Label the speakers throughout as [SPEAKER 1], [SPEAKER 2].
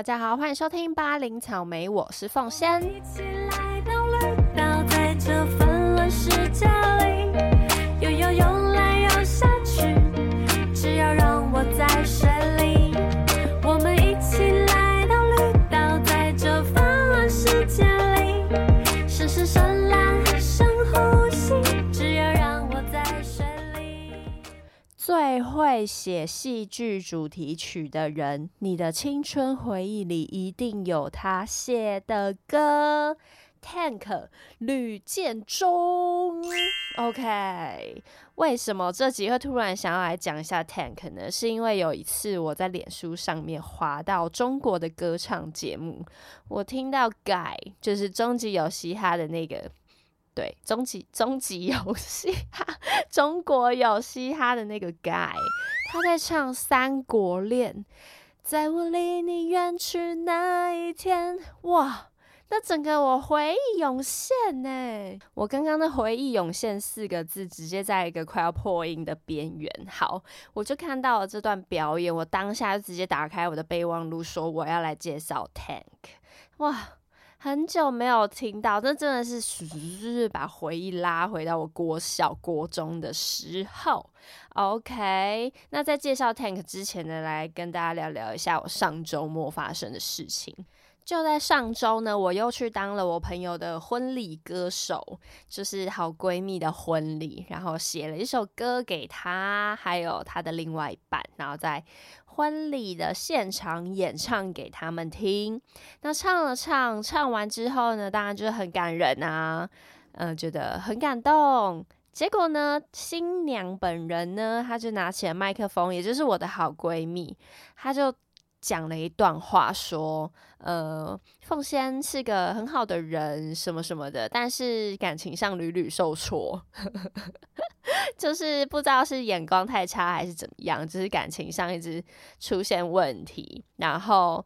[SPEAKER 1] 大家好，欢迎收听八零草莓，我是凤仙。会写戏剧主题曲的人，你的青春回忆里一定有他写的歌。Tank 吕建中，OK，为什么这集会突然想要来讲一下 Tank 呢？是因为有一次我在脸书上面滑到中国的歌唱节目，我听到改就是终极有嘻哈的那个，对，终极终极有嘻哈，中国有嘻哈的那个 guy，他在唱《三国恋》，在我离你远去那一天，哇！那整个我回忆涌现呢，我刚刚的回忆涌现四个字，直接在一个快要破音的边缘。好，我就看到了这段表演，我当下就直接打开我的备忘录，说我要来介绍 Tank。哇！很久没有听到，这真的是是把回忆拉回到我国小、国中的时候。OK，那在介绍 Tank 之前呢，来跟大家聊聊一下我上周末发生的事情。就在上周呢，我又去当了我朋友的婚礼歌手，就是好闺蜜的婚礼，然后写了一首歌给她，还有她的另外一半，然后在婚礼的现场演唱给他们听。那唱了唱，唱完之后呢，当然就是很感人啊，嗯，觉得很感动。结果呢，新娘本人呢，她就拿起了麦克风，也就是我的好闺蜜，她就。讲了一段话，说：“呃，凤仙是个很好的人，什么什么的，但是感情上屡屡受挫，就是不知道是眼光太差还是怎么样，就是感情上一直出现问题，然后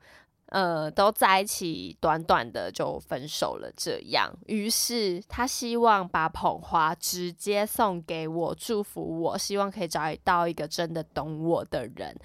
[SPEAKER 1] 呃，都在一起短短的就分手了。这样，于是他希望把捧花直接送给我，祝福我，希望可以找到一个真的懂我的人。”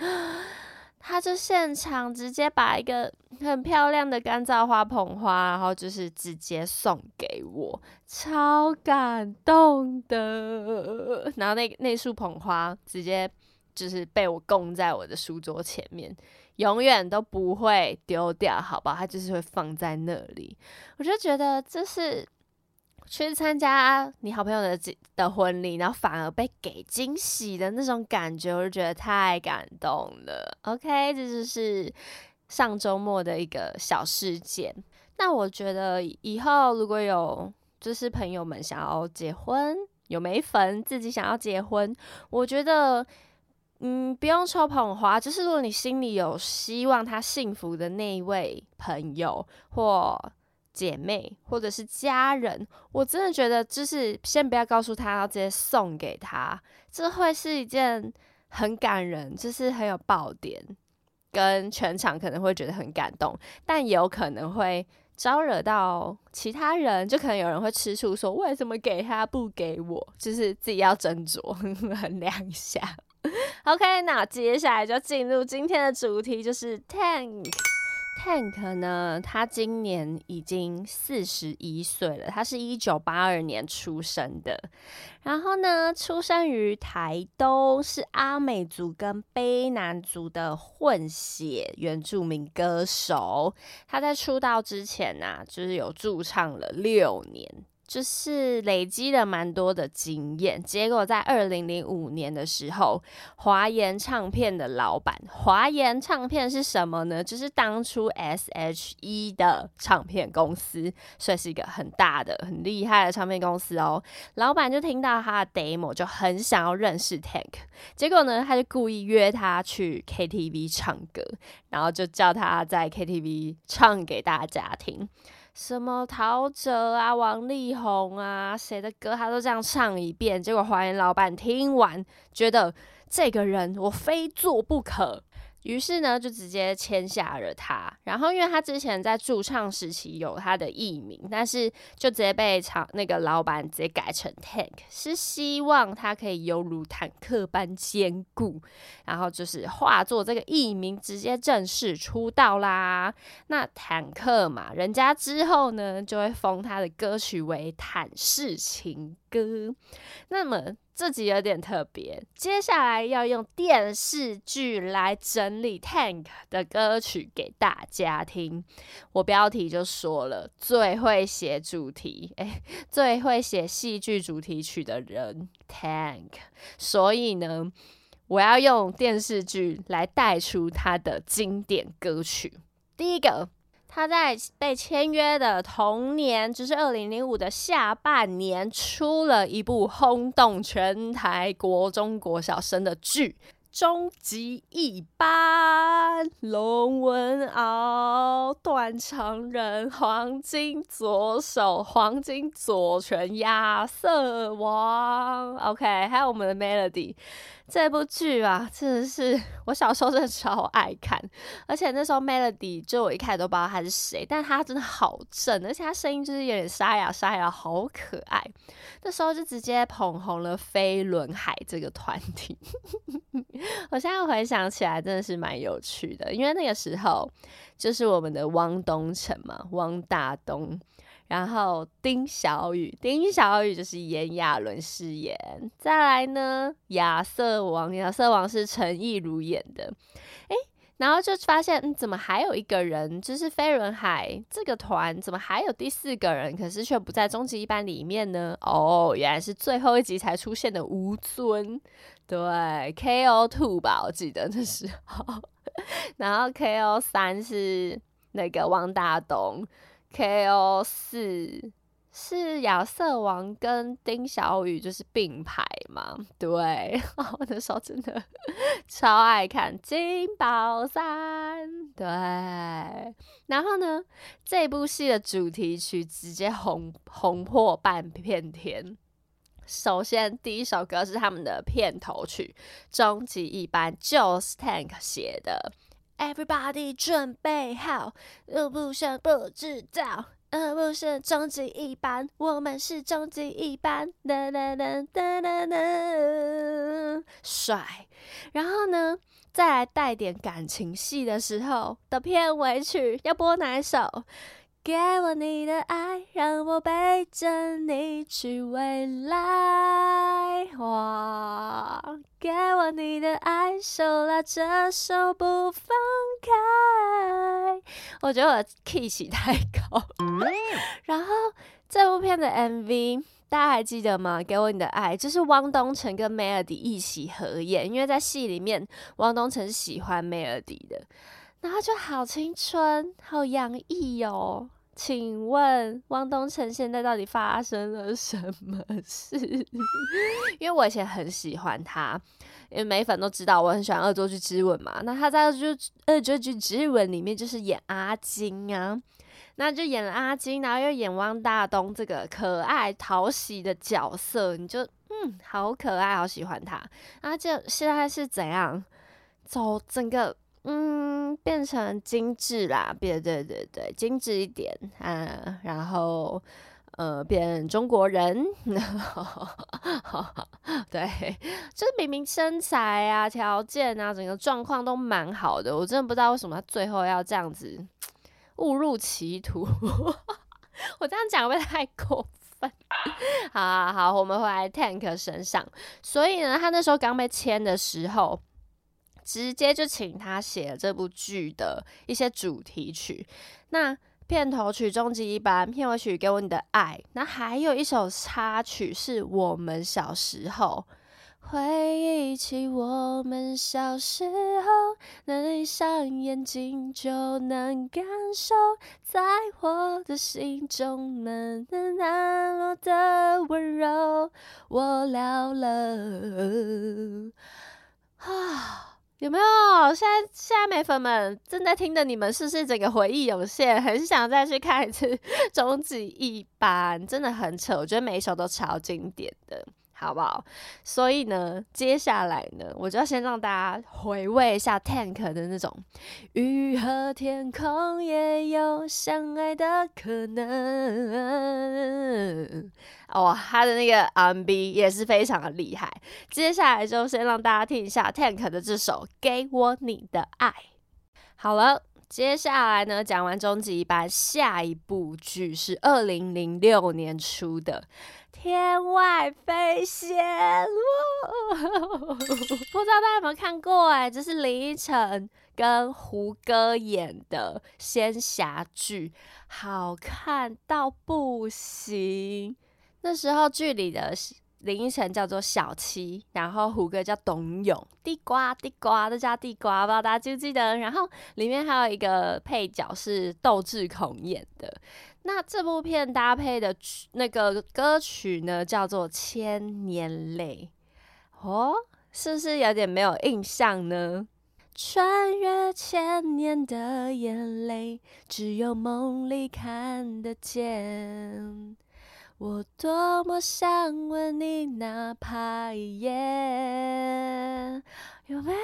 [SPEAKER 1] 他就现场直接把一个很漂亮的干燥花捧花，然后就是直接送给我，超感动的。然后那那束捧花直接就是被我供在我的书桌前面，永远都不会丢掉，好吧？它就是会放在那里。我就觉得这是。去参加你好朋友的的婚礼，然后反而被给惊喜的那种感觉，我就觉得太感动了。OK，这就是上周末的一个小事件。那我觉得以后如果有就是朋友们想要结婚，有没粉自己想要结婚，我觉得嗯不用抽捧花，就是如果你心里有希望他幸福的那一位朋友或。姐妹或者是家人，我真的觉得就是先不要告诉他，要直接送给他，这会是一件很感人，就是很有爆点，跟全场可能会觉得很感动，但也有可能会招惹到其他人，就可能有人会吃醋，说为什么给他不给我，就是自己要斟酌 衡量一下。OK，那接下来就进入今天的主题，就是 Tank。Tank 呢，他今年已经四十一岁了。他是一九八二年出生的，然后呢，出生于台东，是阿美族跟卑南族的混血原住民歌手。他在出道之前呢，就是有驻唱了六年。就是累积了蛮多的经验，结果在二零零五年的时候，华研唱片的老板，华研唱片是什么呢？就是当初 S H E 的唱片公司，算是一个很大的、很厉害的唱片公司哦。老板就听到他的 demo，就很想要认识 Tank，结果呢，他就故意约他去 K T V 唱歌，然后就叫他在 K T V 唱给大家听。什么陶喆啊、王力宏啊，谁的歌他都这样唱一遍。结果华研老板听完，觉得这个人我非做不可，于是呢，就直接签下了他。然后，因为他之前在驻唱时期有他的艺名，但是就直接被厂那个老板直接改成 Tank，是希望他可以犹如坦克般坚固。然后就是化作这个艺名，直接正式出道啦。那坦克嘛，人家之后呢就会封他的歌曲为坦式情歌。那么。这集有点特别，接下来要用电视剧来整理 Tank 的歌曲给大家听。我标题就说了，最会写主题，哎，最会写戏剧主题曲的人 Tank。所以呢，我要用电视剧来带出他的经典歌曲。第一个。他在被签约的同年，就是二零零五的下半年，出了一部轰动全台国中国小生的剧。终极一班，龙文敖，断肠人，黄金左手，黄金左拳，亚瑟王。OK，还有我们的 Melody。这部剧啊，真的是我小时候真的超爱看，而且那时候 Melody 就我一开始都不知道他是谁，但他真的好正，而且他声音就是有点沙哑沙哑，好可爱。那时候就直接捧红了飞轮海这个团体。我现在回想起来，真的是蛮有趣的，因为那个时候就是我们的汪东城嘛，汪大东。然后丁小雨，丁小雨就是炎亚纶饰演。再来呢，亚瑟王，亚瑟王是陈意如演的。诶，然后就发现，嗯，怎么还有一个人，就是飞轮海这个团，怎么还有第四个人，可是却不在终极一班里面呢？哦，原来是最后一集才出现的吴尊，对，KO Two 吧，我记得那时候。然后 KO 三是那个汪大东。K.O. 四是亚瑟王跟丁小雨就是并排嘛？对，我 那时候真的 超爱看金宝山。对，然后呢，这部戏的主题曲直接红红破半片天。首先，第一首歌是他们的片头曲，《终极一班》就是 Tank 写的。Everybody 准备好，又不想不知道，呃，不是终极一班，我们是终极一班，哒哒哒哒哒哒，帅。然后呢，再来带点感情戏的时候的片尾曲，要播哪一首？给我你的爱，让我背着你去未来。哇！给我你的爱，手拉着手不放开。我觉得我 key 起太高。然后这部片的 MV 大家还记得吗？给我你的爱，就是汪东城跟 Melody 一起合演，因为在戏里面汪东城是喜欢 Melody 的。然后就好青春，好洋溢哦！请问汪东城现在到底发生了什么事？因为我以前很喜欢他，因为美粉都知道我很喜欢《恶作剧之吻》嘛。那他在《就恶作剧之吻》里面就是演阿金啊，那就演阿金，然后又演汪大东这个可爱讨喜的角色，你就嗯，好可爱，好喜欢他。那就现在是怎样走整个？嗯，变成精致啦，变对对对，精致一点啊，然后呃，变中国人，对，就是明明身材啊、条件啊、整个状况都蛮好的，我真的不知道为什么他最后要这样子误入歧途。我这样讲会不会太过分？好好好，我们回来 Tank 身上，所以呢，他那时候刚被签的时候。直接就请他写了这部剧的一些主题曲，那片头曲《终极一班》，片尾曲《给我你的爱》，那还有一首插曲是我们小时候，回忆起我们小时候，能闭上眼睛就能感受，在我的心中能难落的温柔，我了了啊。有没有？现在现在美粉们正在听的你们，是不是整个回忆涌现，很想再去看一次 《终极一班》？真的很扯，我觉得每一首都超经典的。好不好？所以呢，接下来呢，我就要先让大家回味一下 Tank 的那种“雨和天空也有相爱的可能”。哦，他的那个 R&B 也是非常的厉害。接下来就先让大家听一下 Tank 的这首《给我你的爱》。好了。接下来呢，讲完终极一班，下一部剧是二零零六年出的《天外飞仙》，不知道大家有没有看过？哎，这是林依晨跟胡歌演的仙侠剧，好看到不行。那时候剧里的。林依晨叫做小七，然后胡歌叫董永，地瓜地瓜都叫地瓜，不知道大家记不记得？然后里面还有一个配角是窦智孔演的。那这部片搭配的曲那个歌曲呢，叫做《千年泪》哦，是不是有点没有印象呢？穿越千年的眼泪，只有梦里看得见。我多么想吻你，哪怕一夜。有没有？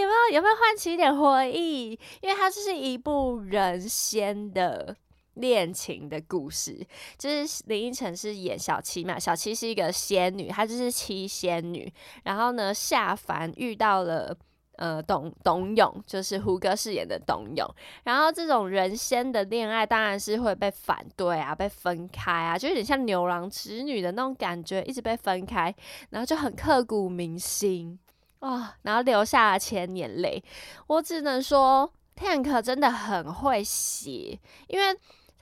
[SPEAKER 1] 有没有？有没有唤起一点回忆？因为它就是一部人仙的恋情的故事，就是林依晨是演小七嘛，小七是一个仙女，她就是七仙女，然后呢下凡遇到了。呃，董董永就是胡歌饰演的董永，然后这种人仙的恋爱当然是会被反对啊，被分开啊，就有点像牛郎织女的那种感觉，一直被分开，然后就很刻骨铭心啊，然后流下了千年泪。我只能说，Tank 真的很会写，因为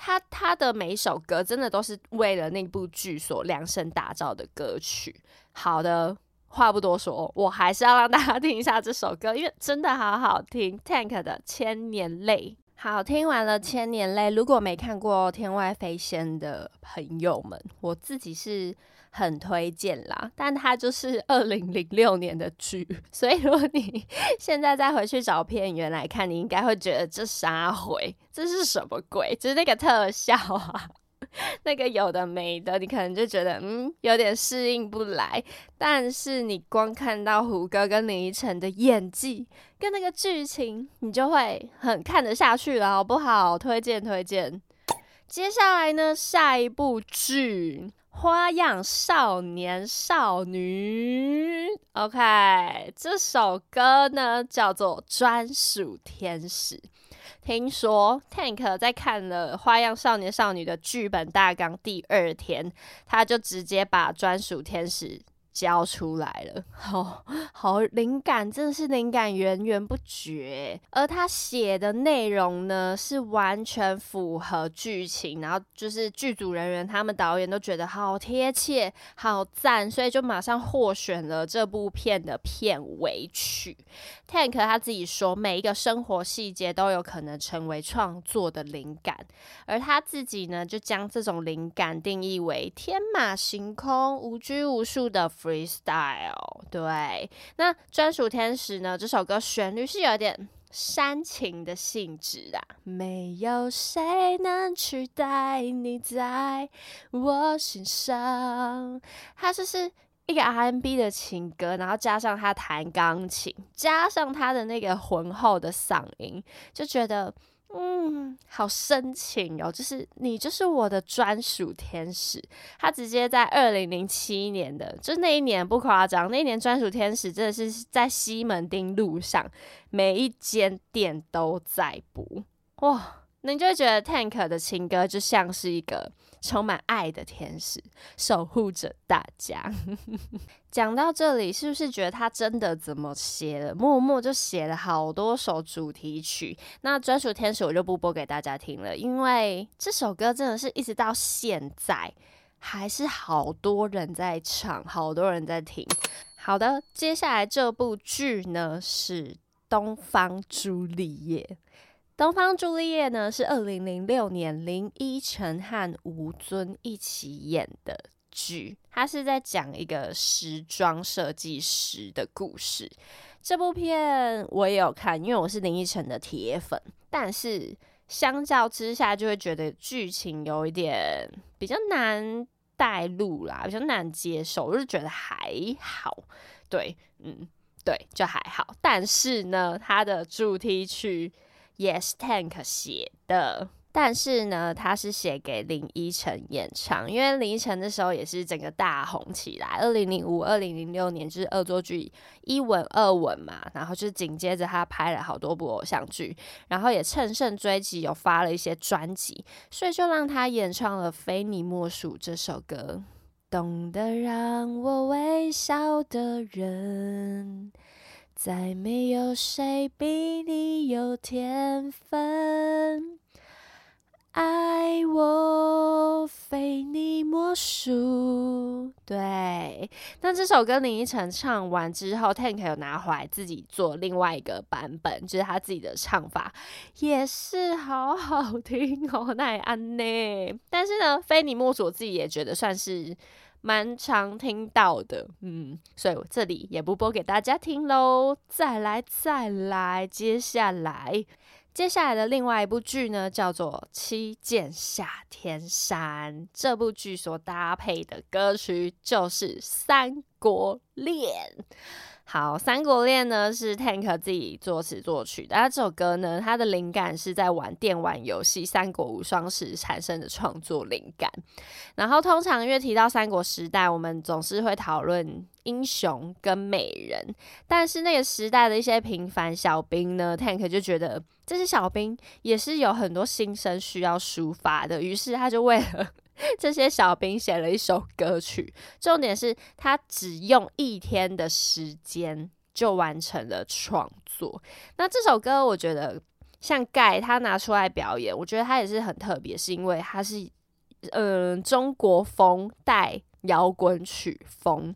[SPEAKER 1] 他他的每一首歌真的都是为了那部剧所量身打造的歌曲。好的。话不多说，我还是要让大家听一下这首歌，因为真的好好听。Tank 的《千年泪》，好听完了《千年泪》。如果没看过《天外飞仙》的朋友们，我自己是很推荐啦。但它就是 二零零六年的剧，所以如果你现在再回去找片源来看，你应该会觉得这啥回？这是什么鬼？就是那个特效啊。那个有的没的，你可能就觉得嗯有点适应不来，但是你光看到胡歌跟林依晨的演技跟那个剧情，你就会很看得下去了，好不好？推荐推荐。接下来呢，下一部剧《花样少年少女》，OK，这首歌呢叫做《专属天使》。听说 Tank 在看了《花样少年少女》的剧本大纲第二天，他就直接把专属天使。交出来了，好好灵感，真的是灵感源源不绝。而他写的内容呢，是完全符合剧情，然后就是剧组人员、他们导演都觉得好贴切、好赞，所以就马上获选了这部片的片尾曲。Tank 他自己说，每一个生活细节都有可能成为创作的灵感，而他自己呢，就将这种灵感定义为天马行空、无拘无束的。Freestyle，对，那专属天使呢？这首歌旋律是有点煽情的性质的，没有谁能取代你在我心上。它就是一个 R&B 的情歌，然后加上他弹钢琴，加上他的那个浑厚的嗓音，就觉得。嗯，好深情哦，就是你就是我的专属天使。他直接在二零零七年的，就那一年不夸张，那一年专属天使真的是在西门町路上每一间店都在播哇。你就会觉得 Tank 的情歌就像是一个充满爱的天使，守护着大家。讲到这里，是不是觉得他真的怎么写了？默默就写了好多首主题曲。那专属天使我就不播给大家听了，因为这首歌真的是一直到现在还是好多人在唱，好多人在听。好的，接下来这部剧呢是《东方朱丽叶》。《东方朱丽叶》呢是二零零六年林依晨和吴尊一起演的剧，它是在讲一个时装设计师的故事。这部片我也有看，因为我是林依晨的铁粉，但是相较之下就会觉得剧情有一点比较难。带路啦，比较难接受，我就觉得还好。对，嗯，对，就还好。但是呢，它的主题曲 Yes Tank 写的。但是呢，他是写给林依晨演唱，因为林依晨那时候也是整个大红起来。二零零五、二零零六年就是恶作剧一吻、二吻嘛，然后就紧接着他拍了好多部偶像剧，然后也乘胜追击，有发了一些专辑，所以就让他演唱了《非你莫属》这首歌。懂得让我微笑的人，再没有谁比你有天分。爱我非你莫属。对，那这首歌林依晨唱完之后，Tank 有拿回来自己做另外一个版本，就是他自己的唱法，也是好好听哦，那也安呢。但是呢，非你莫属，我自己也觉得算是蛮常听到的，嗯，所以我这里也不播给大家听喽。再来，再来，接下来。接下来的另外一部剧呢，叫做《七剑下天山》。这部剧所搭配的歌曲就是《三国恋》。好，《三国恋》呢是 Tank 自己作词作曲的。他这首歌呢，它的灵感是在玩电玩游戏《三国无双》时产生的创作灵感。然后，通常因为提到三国时代，我们总是会讨论英雄跟美人，但是那个时代的一些平凡小兵呢，Tank 就觉得这些小兵也是有很多心声需要抒发的，于是他就为了。这些小兵写了一首歌曲，重点是他只用一天的时间就完成了创作。那这首歌，我觉得像盖他拿出来表演，我觉得他也是很特别，是因为他是嗯中国风带摇滚曲风，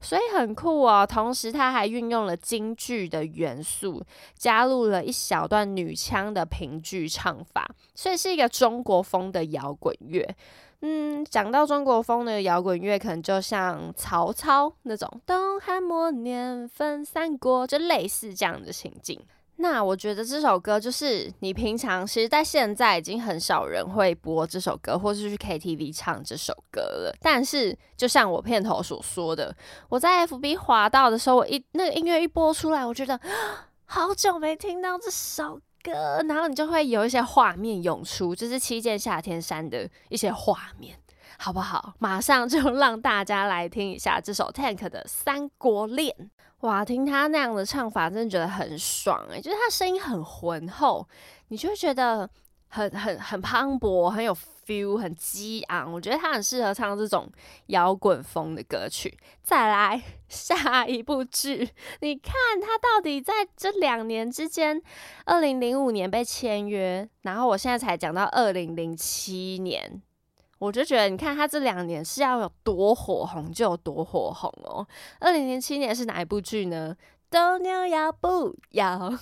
[SPEAKER 1] 所以很酷哦。同时，他还运用了京剧的元素，加入了一小段女腔的评剧唱法，所以是一个中国风的摇滚乐。嗯，讲到中国风的摇滚乐，可能就像曹操那种东汉末年分三国，就类似这样的情景。那我觉得这首歌就是你平常其实，在现在已经很少人会播这首歌，或是去 KTV 唱这首歌了。但是，就像我片头所说的，我在 FB 滑到的时候，我一那个音乐一播出来，我觉得 好久没听到这首。歌，然后你就会有一些画面涌出，就是七剑下天山的一些画面，好不好？马上就让大家来听一下这首 Tank 的《三国恋》。哇，听他那样的唱法，真的觉得很爽诶，就是他声音很浑厚，你就会觉得很很很磅礴，很有。Feel 很激昂，我觉得他很适合唱这种摇滚风的歌曲。再来下一部剧，你看他到底在这两年之间，二零零五年被签约，然后我现在才讲到二零零七年，我就觉得你看他这两年是要有多火红就有多火红哦。二零零七年是哪一部剧呢？斗牛要不要？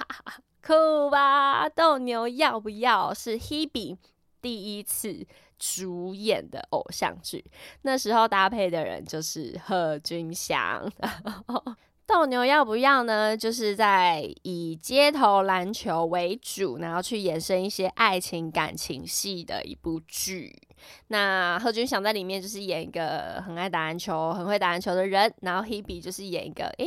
[SPEAKER 1] 酷吧？斗牛要不要？是 Hebe。第一次主演的偶像剧，那时候搭配的人就是贺军翔。斗牛要不要呢？就是在以街头篮球为主，然后去延伸一些爱情感情戏的一部剧。那贺军翔在里面就是演一个很爱打篮球、很会打篮球的人，然后 Hebe 就是演一个诶。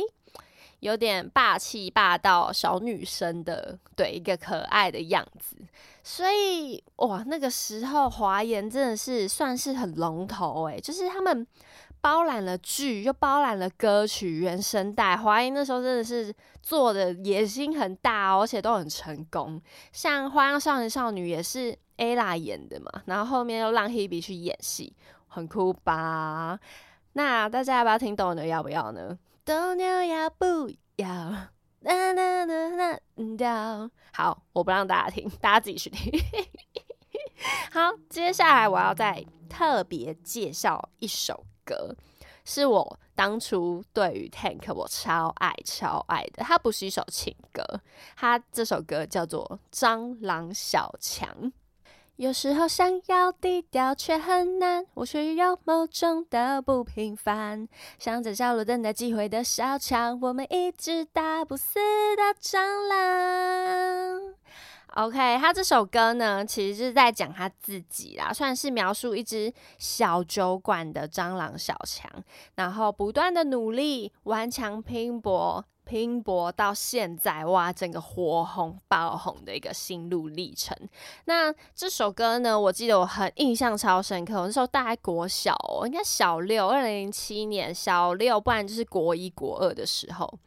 [SPEAKER 1] 有点霸气霸道小女生的，对一个可爱的样子，所以哇，那个时候华研真的是算是很龙头诶，就是他们包揽了剧，又包揽了歌曲原声带，华研那时候真的是做的野心很大，而且都很成功。像《花样少年少女》也是 ella 演的嘛，然后后面又让 Hebe 去演戏，很酷吧？那大家要不要听斗牛？要不要呢？斗牛要不要？啦啦啦啦，掉。好，我不让大家听，大家自己去听。好，接下来我要再特别介绍一首歌，是我当初对于 Tank 我超爱超爱的。它不是一首情歌，它这首歌叫做《蟑螂小强》。有时候想要低调却很难，我却有某种的不平凡，像在角落等待机会的小强，我们一只打不死的蟑螂。OK，他这首歌呢，其实是在讲他自己啦，算是描述一只小酒馆的蟑螂小强，然后不断的努力、顽强拼搏、拼搏到现在，哇，整个火红爆红的一个心路历程。那这首歌呢，我记得我很印象超深刻，我那时候大概国小，应该小六，二零零七年小六，不然就是国一、国二的时候，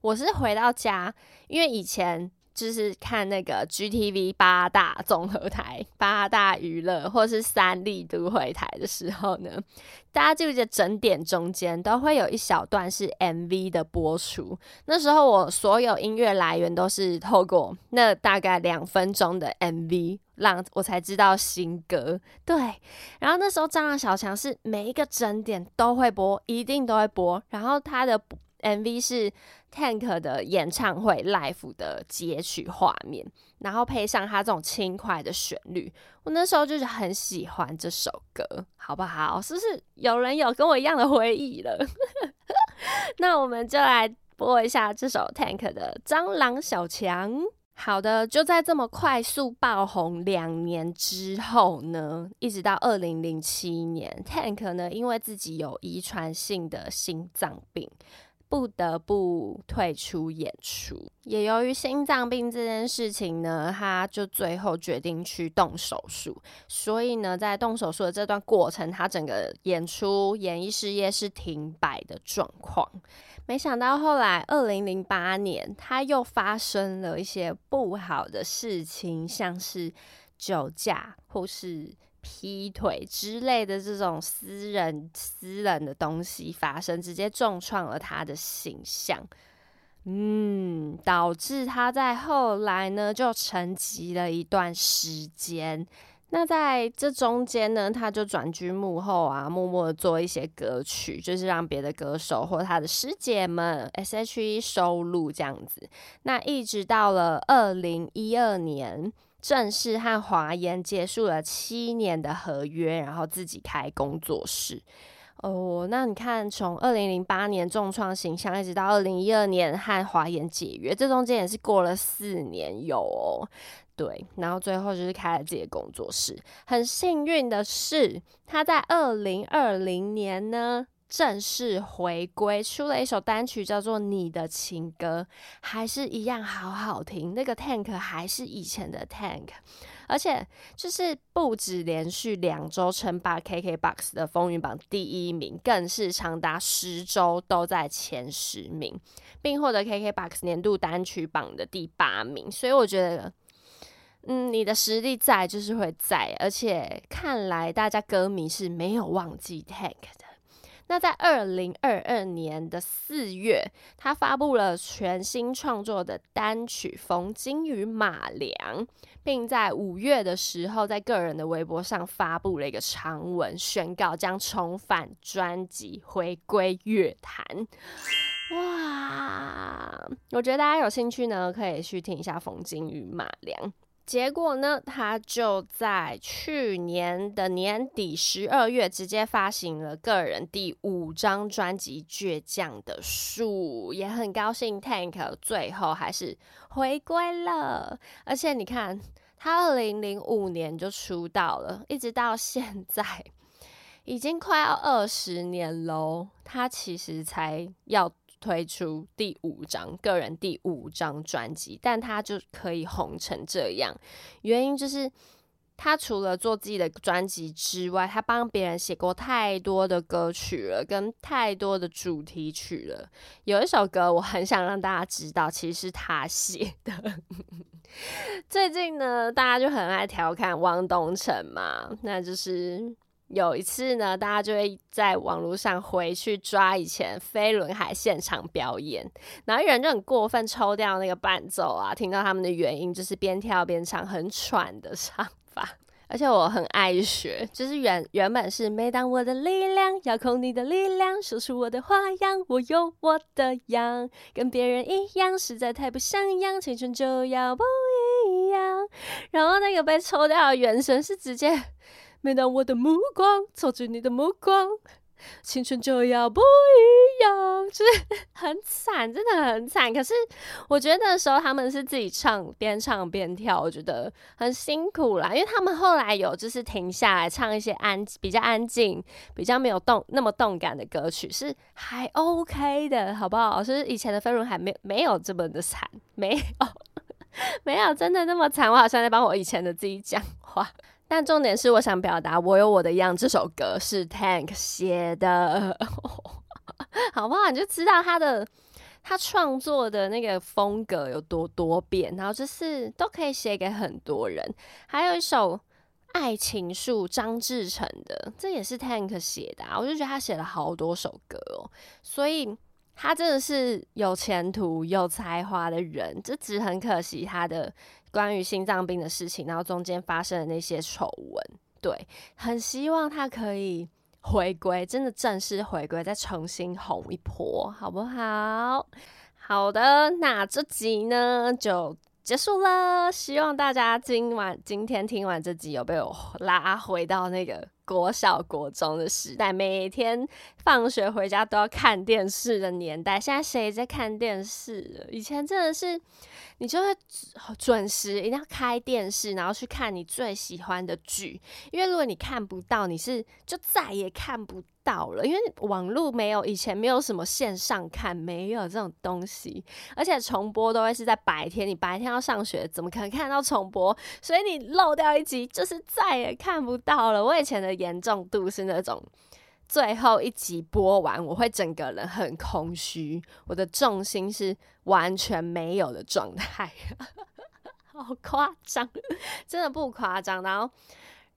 [SPEAKER 1] 我是回到家，因为以前。就是看那个 GTV 八大综合台、八大娱乐或是三立都会台的时候呢，大家记不记得整点中间都会有一小段是 MV 的播出。那时候我所有音乐来源都是透过那大概两分钟的 MV，让我才知道新歌。对，然后那时候蟑螂小强是每一个整点都会播，一定都会播。然后他的。MV 是 Tank 的演唱会 Live 的截取画面，然后配上他这种轻快的旋律，我那时候就是很喜欢这首歌，好不好？是不是有人有跟我一样的回忆了？那我们就来播一下这首 Tank 的《蟑螂小强》。好的，就在这么快速爆红两年之后呢，一直到二零零七年，Tank 呢因为自己有遗传性的心脏病。不得不退出演出，也由于心脏病这件事情呢，他就最后决定去动手术。所以呢，在动手术的这段过程，他整个演出、演艺事业是停摆的状况。没想到后来，二零零八年，他又发生了一些不好的事情，像是酒驾或是。劈腿之类的这种私人私人的东西发生，直接重创了他的形象，嗯，导致他在后来呢就沉寂了一段时间。那在这中间呢，他就转居幕后啊，默默的做一些歌曲，就是让别的歌手或他的师姐们 S.H.E 收录这样子。那一直到了二零一二年。正式和华研结束了七年的合约，然后自己开工作室。哦，那你看，从二零零八年重创形象，一直到二零一二年和华研解约，这中间也是过了四年有哦。对，然后最后就是开了自己的工作室。很幸运的是，他在二零二零年呢。正式回归，出了一首单曲，叫做《你的情歌》，还是一样好好听。那个 Tank 还是以前的 Tank，而且就是不止连续两周称霸 KKBOX 的风云榜第一名，更是长达十周都在前十名，并获得 KKBOX 年度单曲榜的第八名。所以我觉得，嗯，你的实力在就是会在，而且看来大家歌迷是没有忘记 Tank 的。那在二零二二年的四月，他发布了全新创作的单曲《冯金与马良》，并在五月的时候，在个人的微博上发布了一个长文，宣告将重返专辑，回归乐坛。哇！我觉得大家有兴趣呢，可以去听一下《冯金与马良》。结果呢，他就在去年的年底十二月，直接发行了个人第五张专辑《倔强的树》，也很高兴 Tank 最后还是回归了。而且你看，他二零零五年就出道了，一直到现在，已经快要二十年喽。他其实才要。推出第五张个人第五张专辑，但他就可以红成这样，原因就是他除了做自己的专辑之外，他帮别人写过太多的歌曲了，跟太多的主题曲了。有一首歌我很想让大家知道，其实是他写的。最近呢，大家就很爱调侃汪东城嘛，那就是。有一次呢，大家就会在网络上回去抓以前飞轮海现场表演，然后有人就很过分抽掉那个伴奏啊，听到他们的原因就是边跳边唱，很喘的唱法。而且我很爱学，就是原原本是每当我的力量遥控你的力量，说出我的花样，我有我的样，跟别人一样实在太不像样，青春就要不一样。然后那个被抽掉的原声是直接。每当我的目光，抽取你的目光，青春就要不一样，就是 很惨，真的很惨。可是我觉得那时候他们是自己唱，边唱边跳，我觉得很辛苦啦。因为他们后来有就是停下来唱一些安比较安静、比较没有动那么动感的歌曲，是还 OK 的，好不好？是以前的飞轮海没没有这么的惨，没有 没有真的那么惨。我好像在帮我以前的自己讲话。但重点是，我想表达，我有我的样。这首歌是 Tank 写的，好不好？你就知道他的他创作的那个风格有多多变，然后就是都可以写给很多人。还有一首《爱情树》，张志成的，这也是 Tank 写的。啊。我就觉得他写了好多首歌哦，所以他真的是有前途、有才华的人。这只很可惜他的。关于心脏病的事情，然后中间发生的那些丑闻，对，很希望他可以回归，真的正式回归，再重新红一波，好不好？好的，那这集呢就结束了，希望大家今晚今天听完这集，有被我拉回到那个国小国中的时代，每天放学回家都要看电视的年代。现在谁在看电视？以前真的是。你就会准时一定要开电视，然后去看你最喜欢的剧。因为如果你看不到，你是就再也看不到了。因为网络没有以前没有什么线上看，没有这种东西，而且重播都会是在白天。你白天要上学，怎么可能看到重播？所以你漏掉一集，就是再也看不到了。我以前的严重度是那种。最后一集播完，我会整个人很空虚，我的重心是完全没有的状态，好夸张，真的不夸张。然后，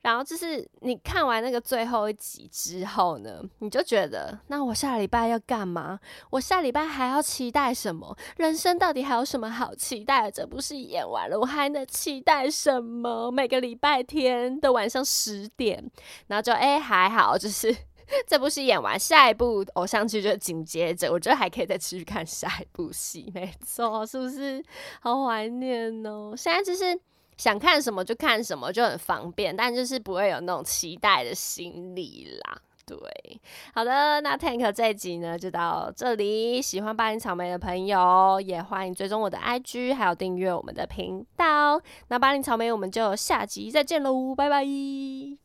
[SPEAKER 1] 然后就是你看完那个最后一集之后呢，你就觉得，那我下礼拜要干嘛？我下礼拜还要期待什么？人生到底还有什么好期待的？这部戏演完了，我还能期待什么？每个礼拜天的晚上十点，然后就哎还好，就是。这部戏演完，下一部偶像剧就紧接着，我觉得还可以再继续看下一部戏，没错，是不是？好怀念哦！现在就是想看什么就看什么，就很方便，但就是不会有那种期待的心理啦。对，好的，那 Tank 这一集呢就到这里。喜欢巴林草莓的朋友，也欢迎追踪我的 IG，还有订阅我们的频道。那巴林草莓，我们就下集再见喽，拜拜。